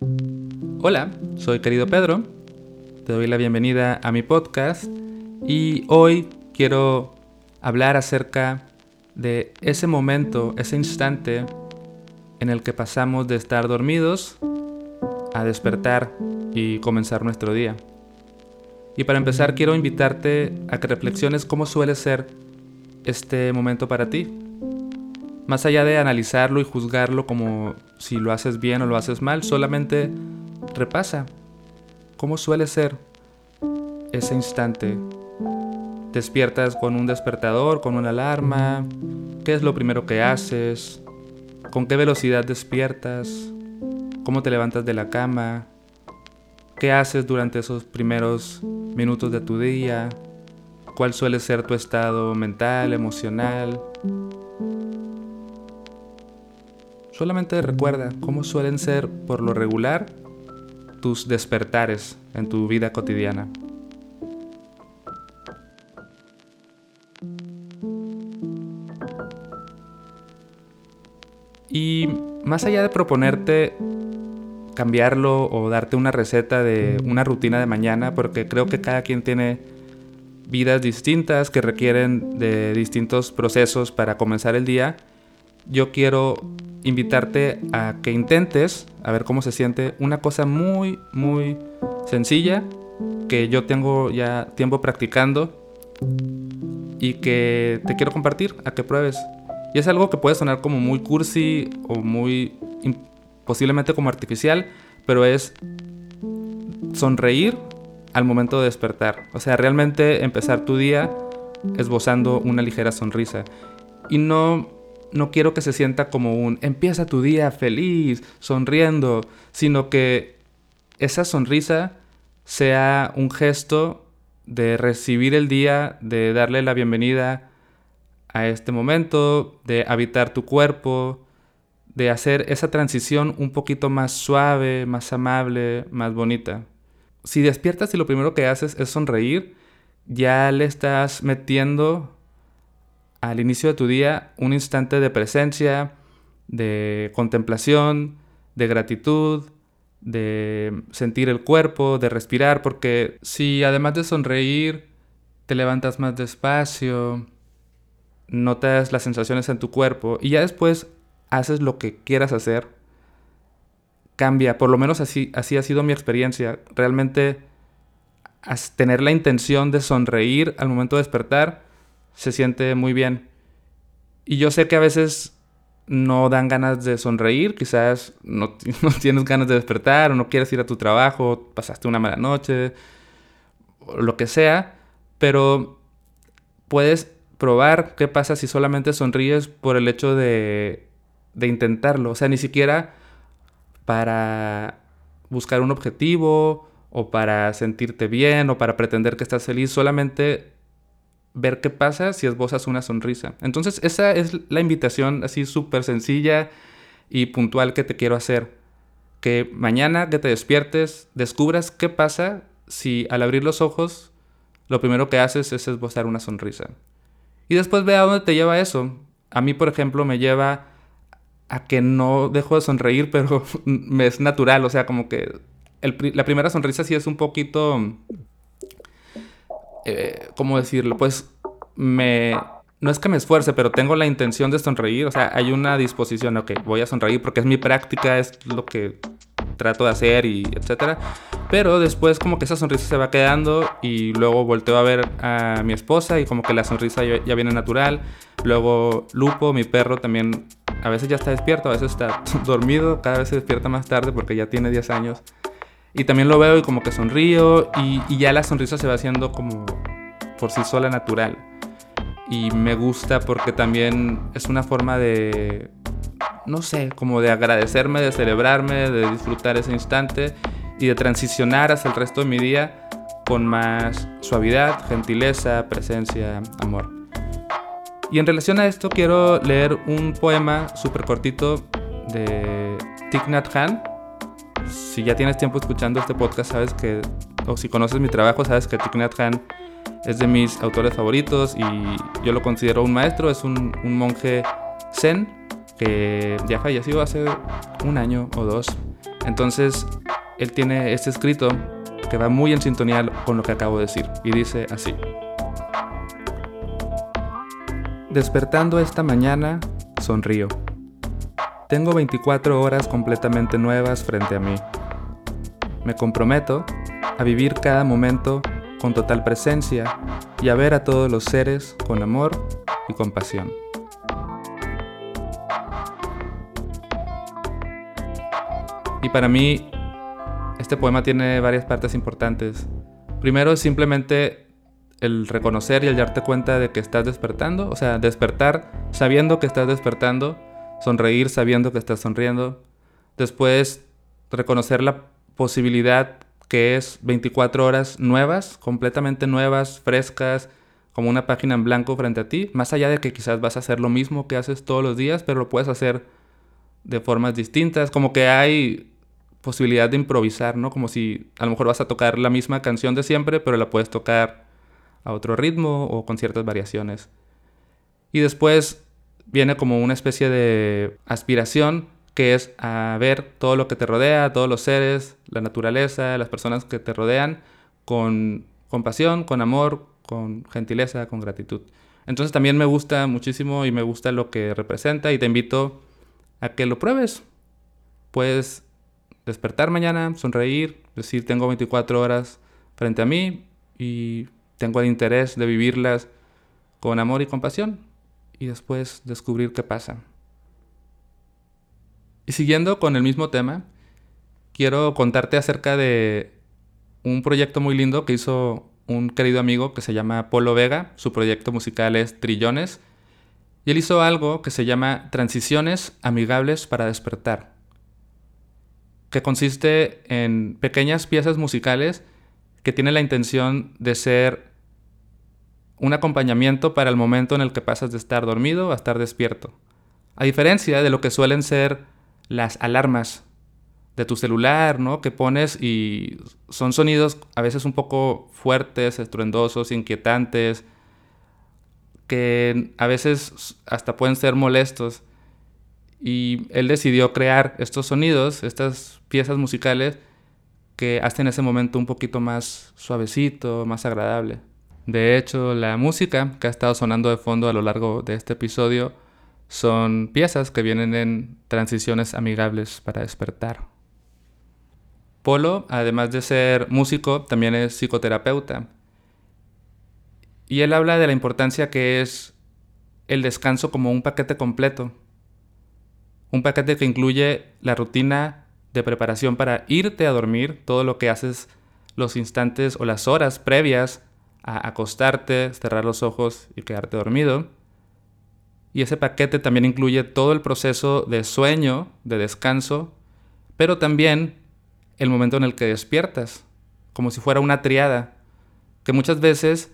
Hola, soy querido Pedro. Te doy la bienvenida a mi podcast y hoy quiero hablar acerca de ese momento, ese instante en el que pasamos de estar dormidos a despertar y comenzar nuestro día. Y para empezar quiero invitarte a que reflexiones cómo suele ser este momento para ti. Más allá de analizarlo y juzgarlo como si lo haces bien o lo haces mal, solamente repasa cómo suele ser ese instante. ¿Despiertas con un despertador, con una alarma? ¿Qué es lo primero que haces? ¿Con qué velocidad despiertas? ¿Cómo te levantas de la cama? ¿Qué haces durante esos primeros minutos de tu día? ¿Cuál suele ser tu estado mental, emocional? Solamente recuerda cómo suelen ser por lo regular tus despertares en tu vida cotidiana. Y más allá de proponerte cambiarlo o darte una receta de una rutina de mañana, porque creo que cada quien tiene vidas distintas que requieren de distintos procesos para comenzar el día, yo quiero invitarte a que intentes, a ver cómo se siente, una cosa muy, muy sencilla que yo tengo ya tiempo practicando y que te quiero compartir, a que pruebes. Y es algo que puede sonar como muy cursi o muy posiblemente como artificial, pero es sonreír al momento de despertar. O sea, realmente empezar tu día esbozando una ligera sonrisa. Y no, no quiero que se sienta como un empieza tu día feliz, sonriendo, sino que esa sonrisa sea un gesto de recibir el día, de darle la bienvenida a este momento, de habitar tu cuerpo, de hacer esa transición un poquito más suave, más amable, más bonita. Si despiertas y lo primero que haces es sonreír, ya le estás metiendo al inicio de tu día un instante de presencia, de contemplación, de gratitud, de sentir el cuerpo, de respirar, porque si además de sonreír te levantas más despacio, notas las sensaciones en tu cuerpo y ya después haces lo que quieras hacer, cambia. Por lo menos así, así ha sido mi experiencia. Realmente tener la intención de sonreír al momento de despertar se siente muy bien. Y yo sé que a veces no dan ganas de sonreír, quizás no, no, tienes ganas de despertar o no quieres ir a tu trabajo, pasaste una mala noche, o lo que sea, pero puedes probar qué pasa si solamente sonríes por el hecho de, de intentarlo. O sea, ni siquiera para buscar un objetivo o para sentirte bien o para pretender que estás feliz, solamente ver qué pasa si esbozas una sonrisa. Entonces, esa es la invitación así súper sencilla y puntual que te quiero hacer. Que mañana que te despiertes, descubras qué pasa si al abrir los ojos, lo primero que haces es esbozar una sonrisa. Y después ve a dónde te lleva eso. A mí, por ejemplo, me lleva a que no dejo de sonreír, pero me es natural. O sea, como que la primera sonrisa sí es un poquito... Eh, ¿Cómo decirlo? Pues me... No es que me esfuerce, pero tengo la intención de sonreír. O sea, hay una disposición, ok, voy a sonreír porque es mi práctica, es lo que trato de hacer y etcétera. Pero después como que esa sonrisa se va quedando y luego volteo a ver a mi esposa y como que la sonrisa ya, viene natural. Luego Lupo, mi perro, también a veces ya está despierto, a veces está dormido, cada vez se despierta más tarde porque ya tiene 10 años. Y también lo veo y como que sonrío y, ya la sonrisa se va haciendo como por sí sola natural. Y me gusta porque también es una forma de no sé, como de agradecerme, de celebrarme, de disfrutar ese instante y de transicionar hacia el resto de mi día con más suavidad, gentileza, presencia, amor. Y en relación a esto quiero leer un poema súper cortito de Thich Nhat Hanh. Si ya tienes tiempo escuchando este podcast, sabes que, o si conoces mi trabajo, sabes que Thich Nhat Hanh es de mis autores favoritos y yo lo considero un maestro, es un, un monje zen que ya falleció hace un año o dos. Entonces, él tiene este escrito que va muy en sintonía con lo que acabo de decir y dice así. Despertando esta mañana, sonrío. Tengo 24 horas completamente nuevas frente a mí. Me comprometo a vivir cada momento con total presencia y a ver a todos los seres con amor y compasión. Y para mí, este poema tiene varias partes importantes. Primero es simplemente el reconocer y el darte cuenta de que estás despertando, o sea, despertar sabiendo que estás despertando, sonreír sabiendo que estás sonriendo. Después, reconocer la posibilidad que es 24 horas nuevas, completamente nuevas, frescas, como una página en blanco frente a ti, más allá de que quizás vas a hacer lo mismo que haces todos los días, pero lo puedes hacer de formas distintas, como que hay posibilidad de improvisar, ¿no? Como si a lo mejor vas a tocar la misma canción de siempre, pero la puedes tocar a otro ritmo o con ciertas variaciones. Y después viene como una especie de aspiración que es a ver todo lo que te rodea, todos los seres, la naturaleza, las personas que te rodean, con compasión, con amor, con gentileza, con gratitud. Entonces también me gusta muchísimo y me gusta lo que representa y te invito a que lo pruebes. Puedes despertar mañana, sonreír, decir tengo 24 horas frente a mí y tengo el interés de vivirlas con amor y compasión y después descubrir qué pasa. Y siguiendo con el mismo tema, quiero contarte acerca de un proyecto muy lindo que hizo un querido amigo que se llama Polo Vega. Su proyecto musical es Trillones. Y él hizo algo que se llama Transiciones Amigables para Despertar, que consiste en pequeñas piezas musicales que tienen la intención de ser un acompañamiento para el momento en el que pasas de estar dormido a estar despierto. A diferencia de lo que suelen ser las alarmas de tu celular, ¿no? Que pones y son sonidos a veces un poco fuertes, estruendosos, inquietantes, que a veces hasta pueden ser molestos. Y él decidió crear estos sonidos, estas piezas musicales que hacen ese momento un poquito más suavecito, más agradable. De hecho, la música que ha estado sonando de fondo a lo largo de este episodio son piezas que vienen en transiciones amigables para despertar. Polo, además de ser músico, también es psicoterapeuta. Y él habla de la importancia que es el descanso como un paquete completo. Un paquete que incluye la rutina de preparación para irte a dormir, todo lo que haces los instantes o las horas previas a acostarte, cerrar los ojos y quedarte dormido y ese paquete también incluye todo el proceso de sueño, de descanso, pero también el momento en el que despiertas, como si fuera una triada, que muchas veces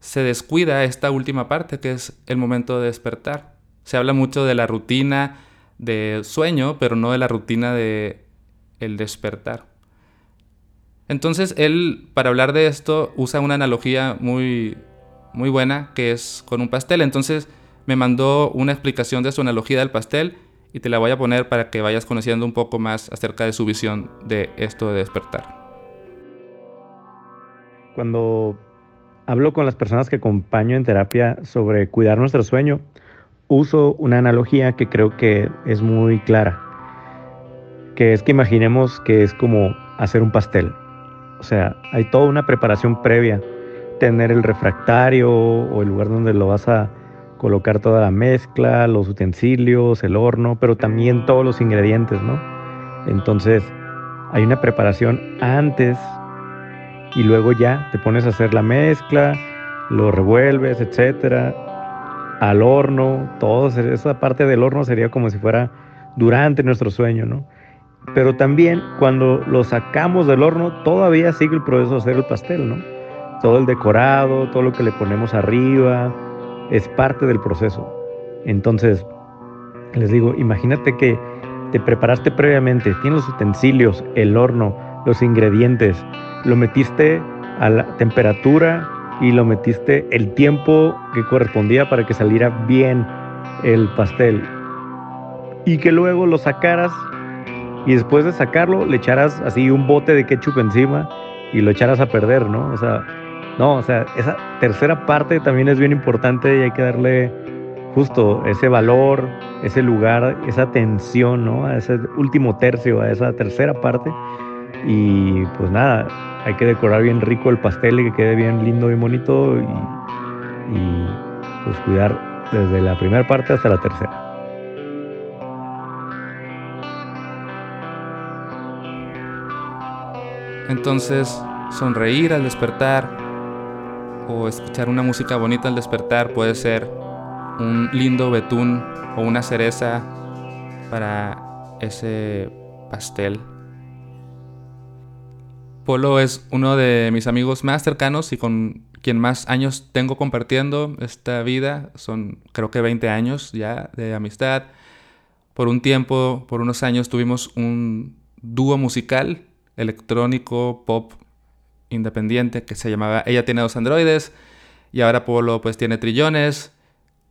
se descuida esta última parte, que es el momento de despertar. Se habla mucho de la rutina de sueño, pero no de la rutina de el despertar. Entonces él, para hablar de esto, usa una analogía muy, muy buena, que es con un pastel. Entonces, me mandó una explicación de su analogía del pastel y te la voy a poner para que vayas conociendo un poco más acerca de su visión de esto de despertar. Cuando hablo con las personas que acompaño en terapia sobre cuidar nuestro sueño, uso una analogía que creo que es muy clara, que es que imaginemos que es como hacer un pastel. O sea, hay toda una preparación previa, tener el refractario o el lugar donde lo vas a colocar toda la mezcla, los utensilios, el horno, pero también todos los ingredientes, ¿no? Entonces, hay una preparación antes y luego ya te pones a hacer la mezcla, lo revuelves, etcétera, al horno, todo esa parte del horno sería como si fuera durante nuestro sueño, ¿no? Pero también cuando lo sacamos del horno, todavía sigue el proceso de hacer el pastel, ¿no? Todo el decorado, todo lo que le ponemos arriba, es parte del proceso. Entonces, les digo, imagínate que te preparaste previamente, tienes los utensilios, el horno, los ingredientes, lo metiste a la temperatura y lo metiste el tiempo que correspondía para que saliera bien el pastel. Y que luego lo sacaras y después de sacarlo le echaras así un bote de ketchup encima y lo echaras a perder, ¿no? O sea, no, o sea, esa tercera parte también es bien importante y hay que darle justo ese valor, ese lugar, esa atención, ¿no? A ese último tercio, a esa tercera parte. Y pues nada, hay que decorar bien rico el pastel y que quede bien lindo y bonito y, y pues cuidar desde la primera parte hasta la tercera. Entonces, sonreír al despertar o escuchar una música bonita al despertar puede ser un lindo betún o una cereza para ese pastel. Polo es uno de mis amigos más cercanos y con quien más años tengo compartiendo esta vida. Son creo que 20 años ya de amistad. Por un tiempo, por unos años tuvimos un dúo musical electrónico pop independiente que se llamaba Ella tiene dos androides y ahora Polo pues tiene trillones.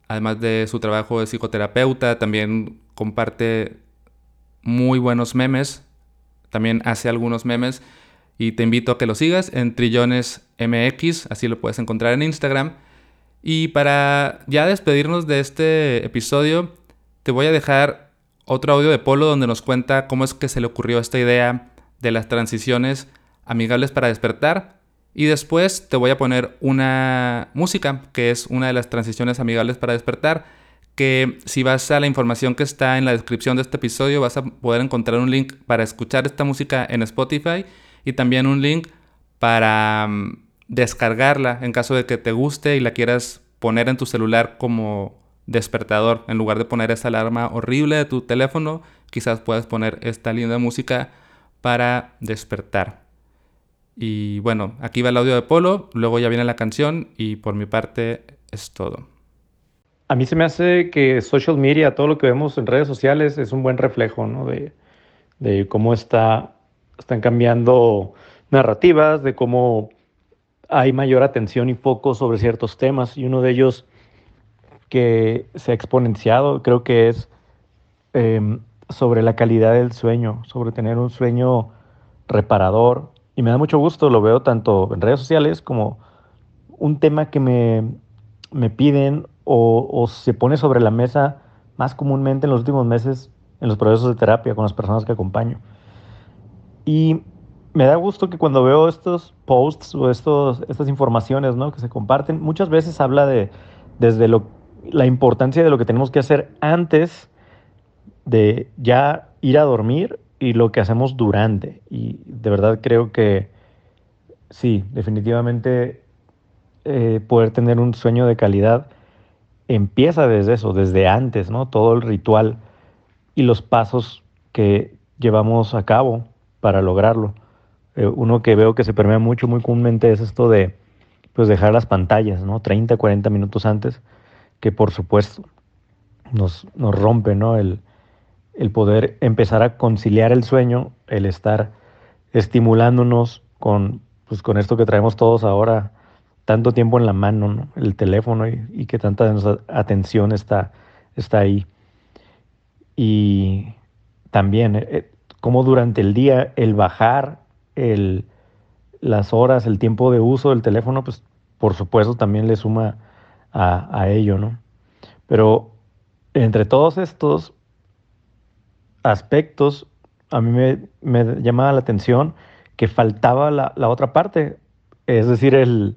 Además de su trabajo de psicoterapeuta, también comparte muy buenos memes. También hace algunos memes y te invito a que lo sigas en Trillones MX, así lo puedes encontrar en Instagram. Y para ya despedirnos de este episodio, te voy a dejar otro audio de Polo donde nos cuenta cómo es que se le ocurrió esta idea de las transiciones amigables para despertar. Y después te voy a poner una música, que es una de las transiciones amigables para despertar, que si vas a la información que está en la descripción de este episodio vas a poder encontrar un link para escuchar esta música en Spotify y también un link para mm, descargarla en caso de que te guste y la quieras poner en tu celular como despertador. En lugar de poner esa alarma horrible de tu teléfono, quizás puedas poner esta linda música para despertar. Y bueno, aquí va el audio de Polo, luego ya viene la canción y por mi parte es todo. A mí se me hace que social media, todo lo que vemos en redes sociales es un buen reflejo ¿no? de, de cómo está, están cambiando narrativas, de cómo hay mayor atención y foco sobre ciertos temas y uno de ellos que se ha exponenciado creo que es em, sobre la calidad del sueño, sobre tener un sueño reparador. Y me da mucho gusto, lo veo tanto en redes sociales como un tema que me, me piden o, se pone sobre la mesa más comúnmente en los últimos meses en los procesos de terapia con las personas que acompaño. Y me da gusto que cuando veo estos posts o estos, estas informaciones ¿no? que se comparten, muchas veces habla de desde lo, la importancia de lo que tenemos que hacer antes de ya ir a dormir y lo que hacemos durante. Y de verdad creo que sí, definitivamente eh, poder tener un sueño de calidad empieza desde eso, desde antes, ¿no? Todo el ritual y los pasos que llevamos a cabo para lograrlo. Eh, uno que veo que se permea mucho, muy comúnmente, es esto de pues dejar las pantallas, ¿no? 30, 40 minutos antes, que por supuesto nos, nos rompe, ¿no? El, el poder empezar a conciliar el sueño, el estar estimulándonos con, pues, con esto que traemos todos ahora, tanto tiempo en la mano, el teléfono y, que tanta atención está, está ahí. Y también eh, eh, como durante el día el bajar el, las horas, el tiempo de uso del teléfono, pues por supuesto también le suma a, a ello, ¿no? Pero entre todos estos, aspectos a mí me, llamaba la atención que faltaba la, la, otra parte, es decir, el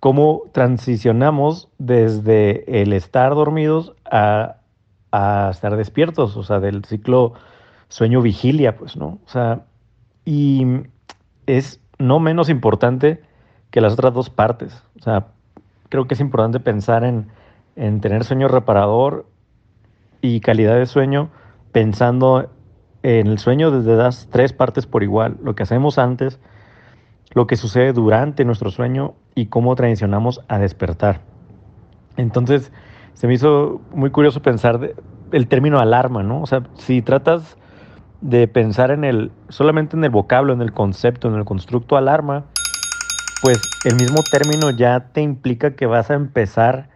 cómo transicionamos desde el estar dormidos a, a estar despiertos, o sea, del ciclo sueño-vigilia, pues, ¿no? O sea, y es no menos importante que las otras dos partes. O sea, creo que es importante pensar en, en tener sueño reparador y calidad de sueño pensando en el sueño desde las tres partes por igual, lo que hacemos antes, lo que sucede durante nuestro sueño y cómo transicionamos a despertar. Entonces, se me hizo muy curioso pensar el término alarma, ¿no? O sea, si tratas de pensar en el solamente en el vocablo, en el concepto, en el constructo alarma, pues el mismo término ya te implica que vas a empezar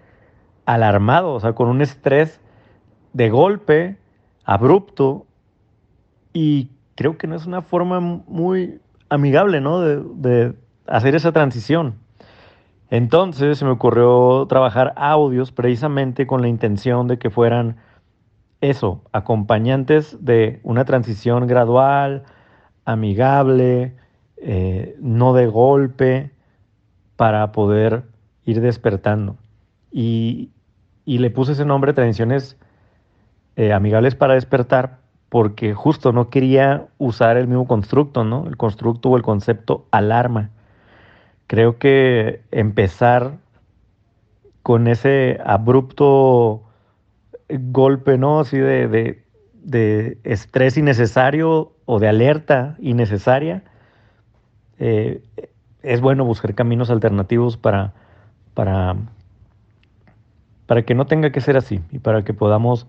alarmado, o sea, con un estrés de golpe abrupto Y creo que no es una forma muy amigable, ¿no? De, hacer esa transición. Entonces se me ocurrió trabajar audios precisamente con la intención de que fueran eso, acompañantes de una transición gradual, amigable, eh, no de golpe, para poder ir despertando. Y, le puse ese nombre, Transiciones eh, Amigables para Despertar, porque justo no quería usar el mismo constructo, ¿no? El constructo o el concepto alarma. Creo que empezar con ese abrupto golpe, ¿no? Así de, estrés innecesario o de alerta innecesaria, eh, es bueno buscar caminos alternativos para, para, para que no tenga que ser así y para que podamos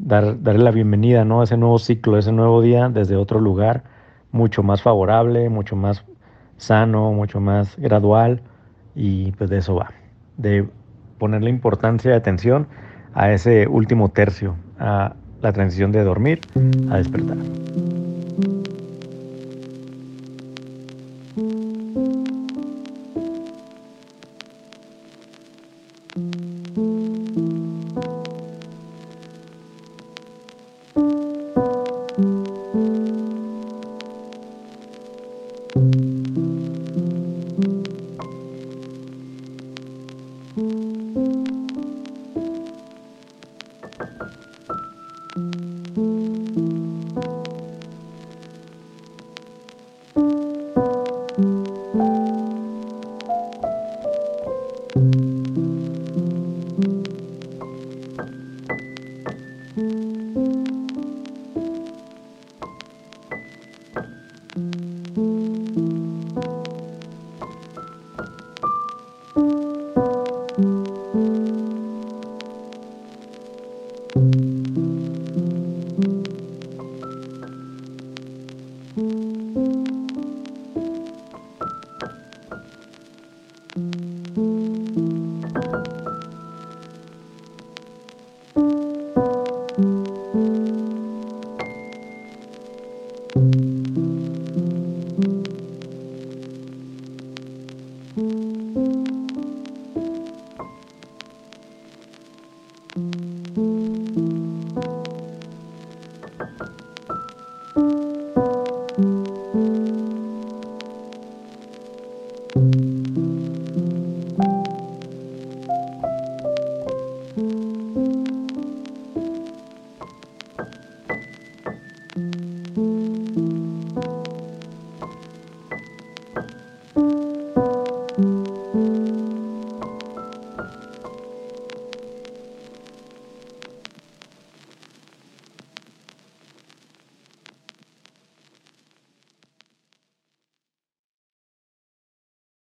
dar, darle la bienvenida ¿no? a ese nuevo ciclo, a ese nuevo día desde otro lugar, mucho más favorable, mucho más sano, mucho más gradual y pues de eso va, de ponerle importancia y atención a ese último tercio, a la transición de dormir a despertar.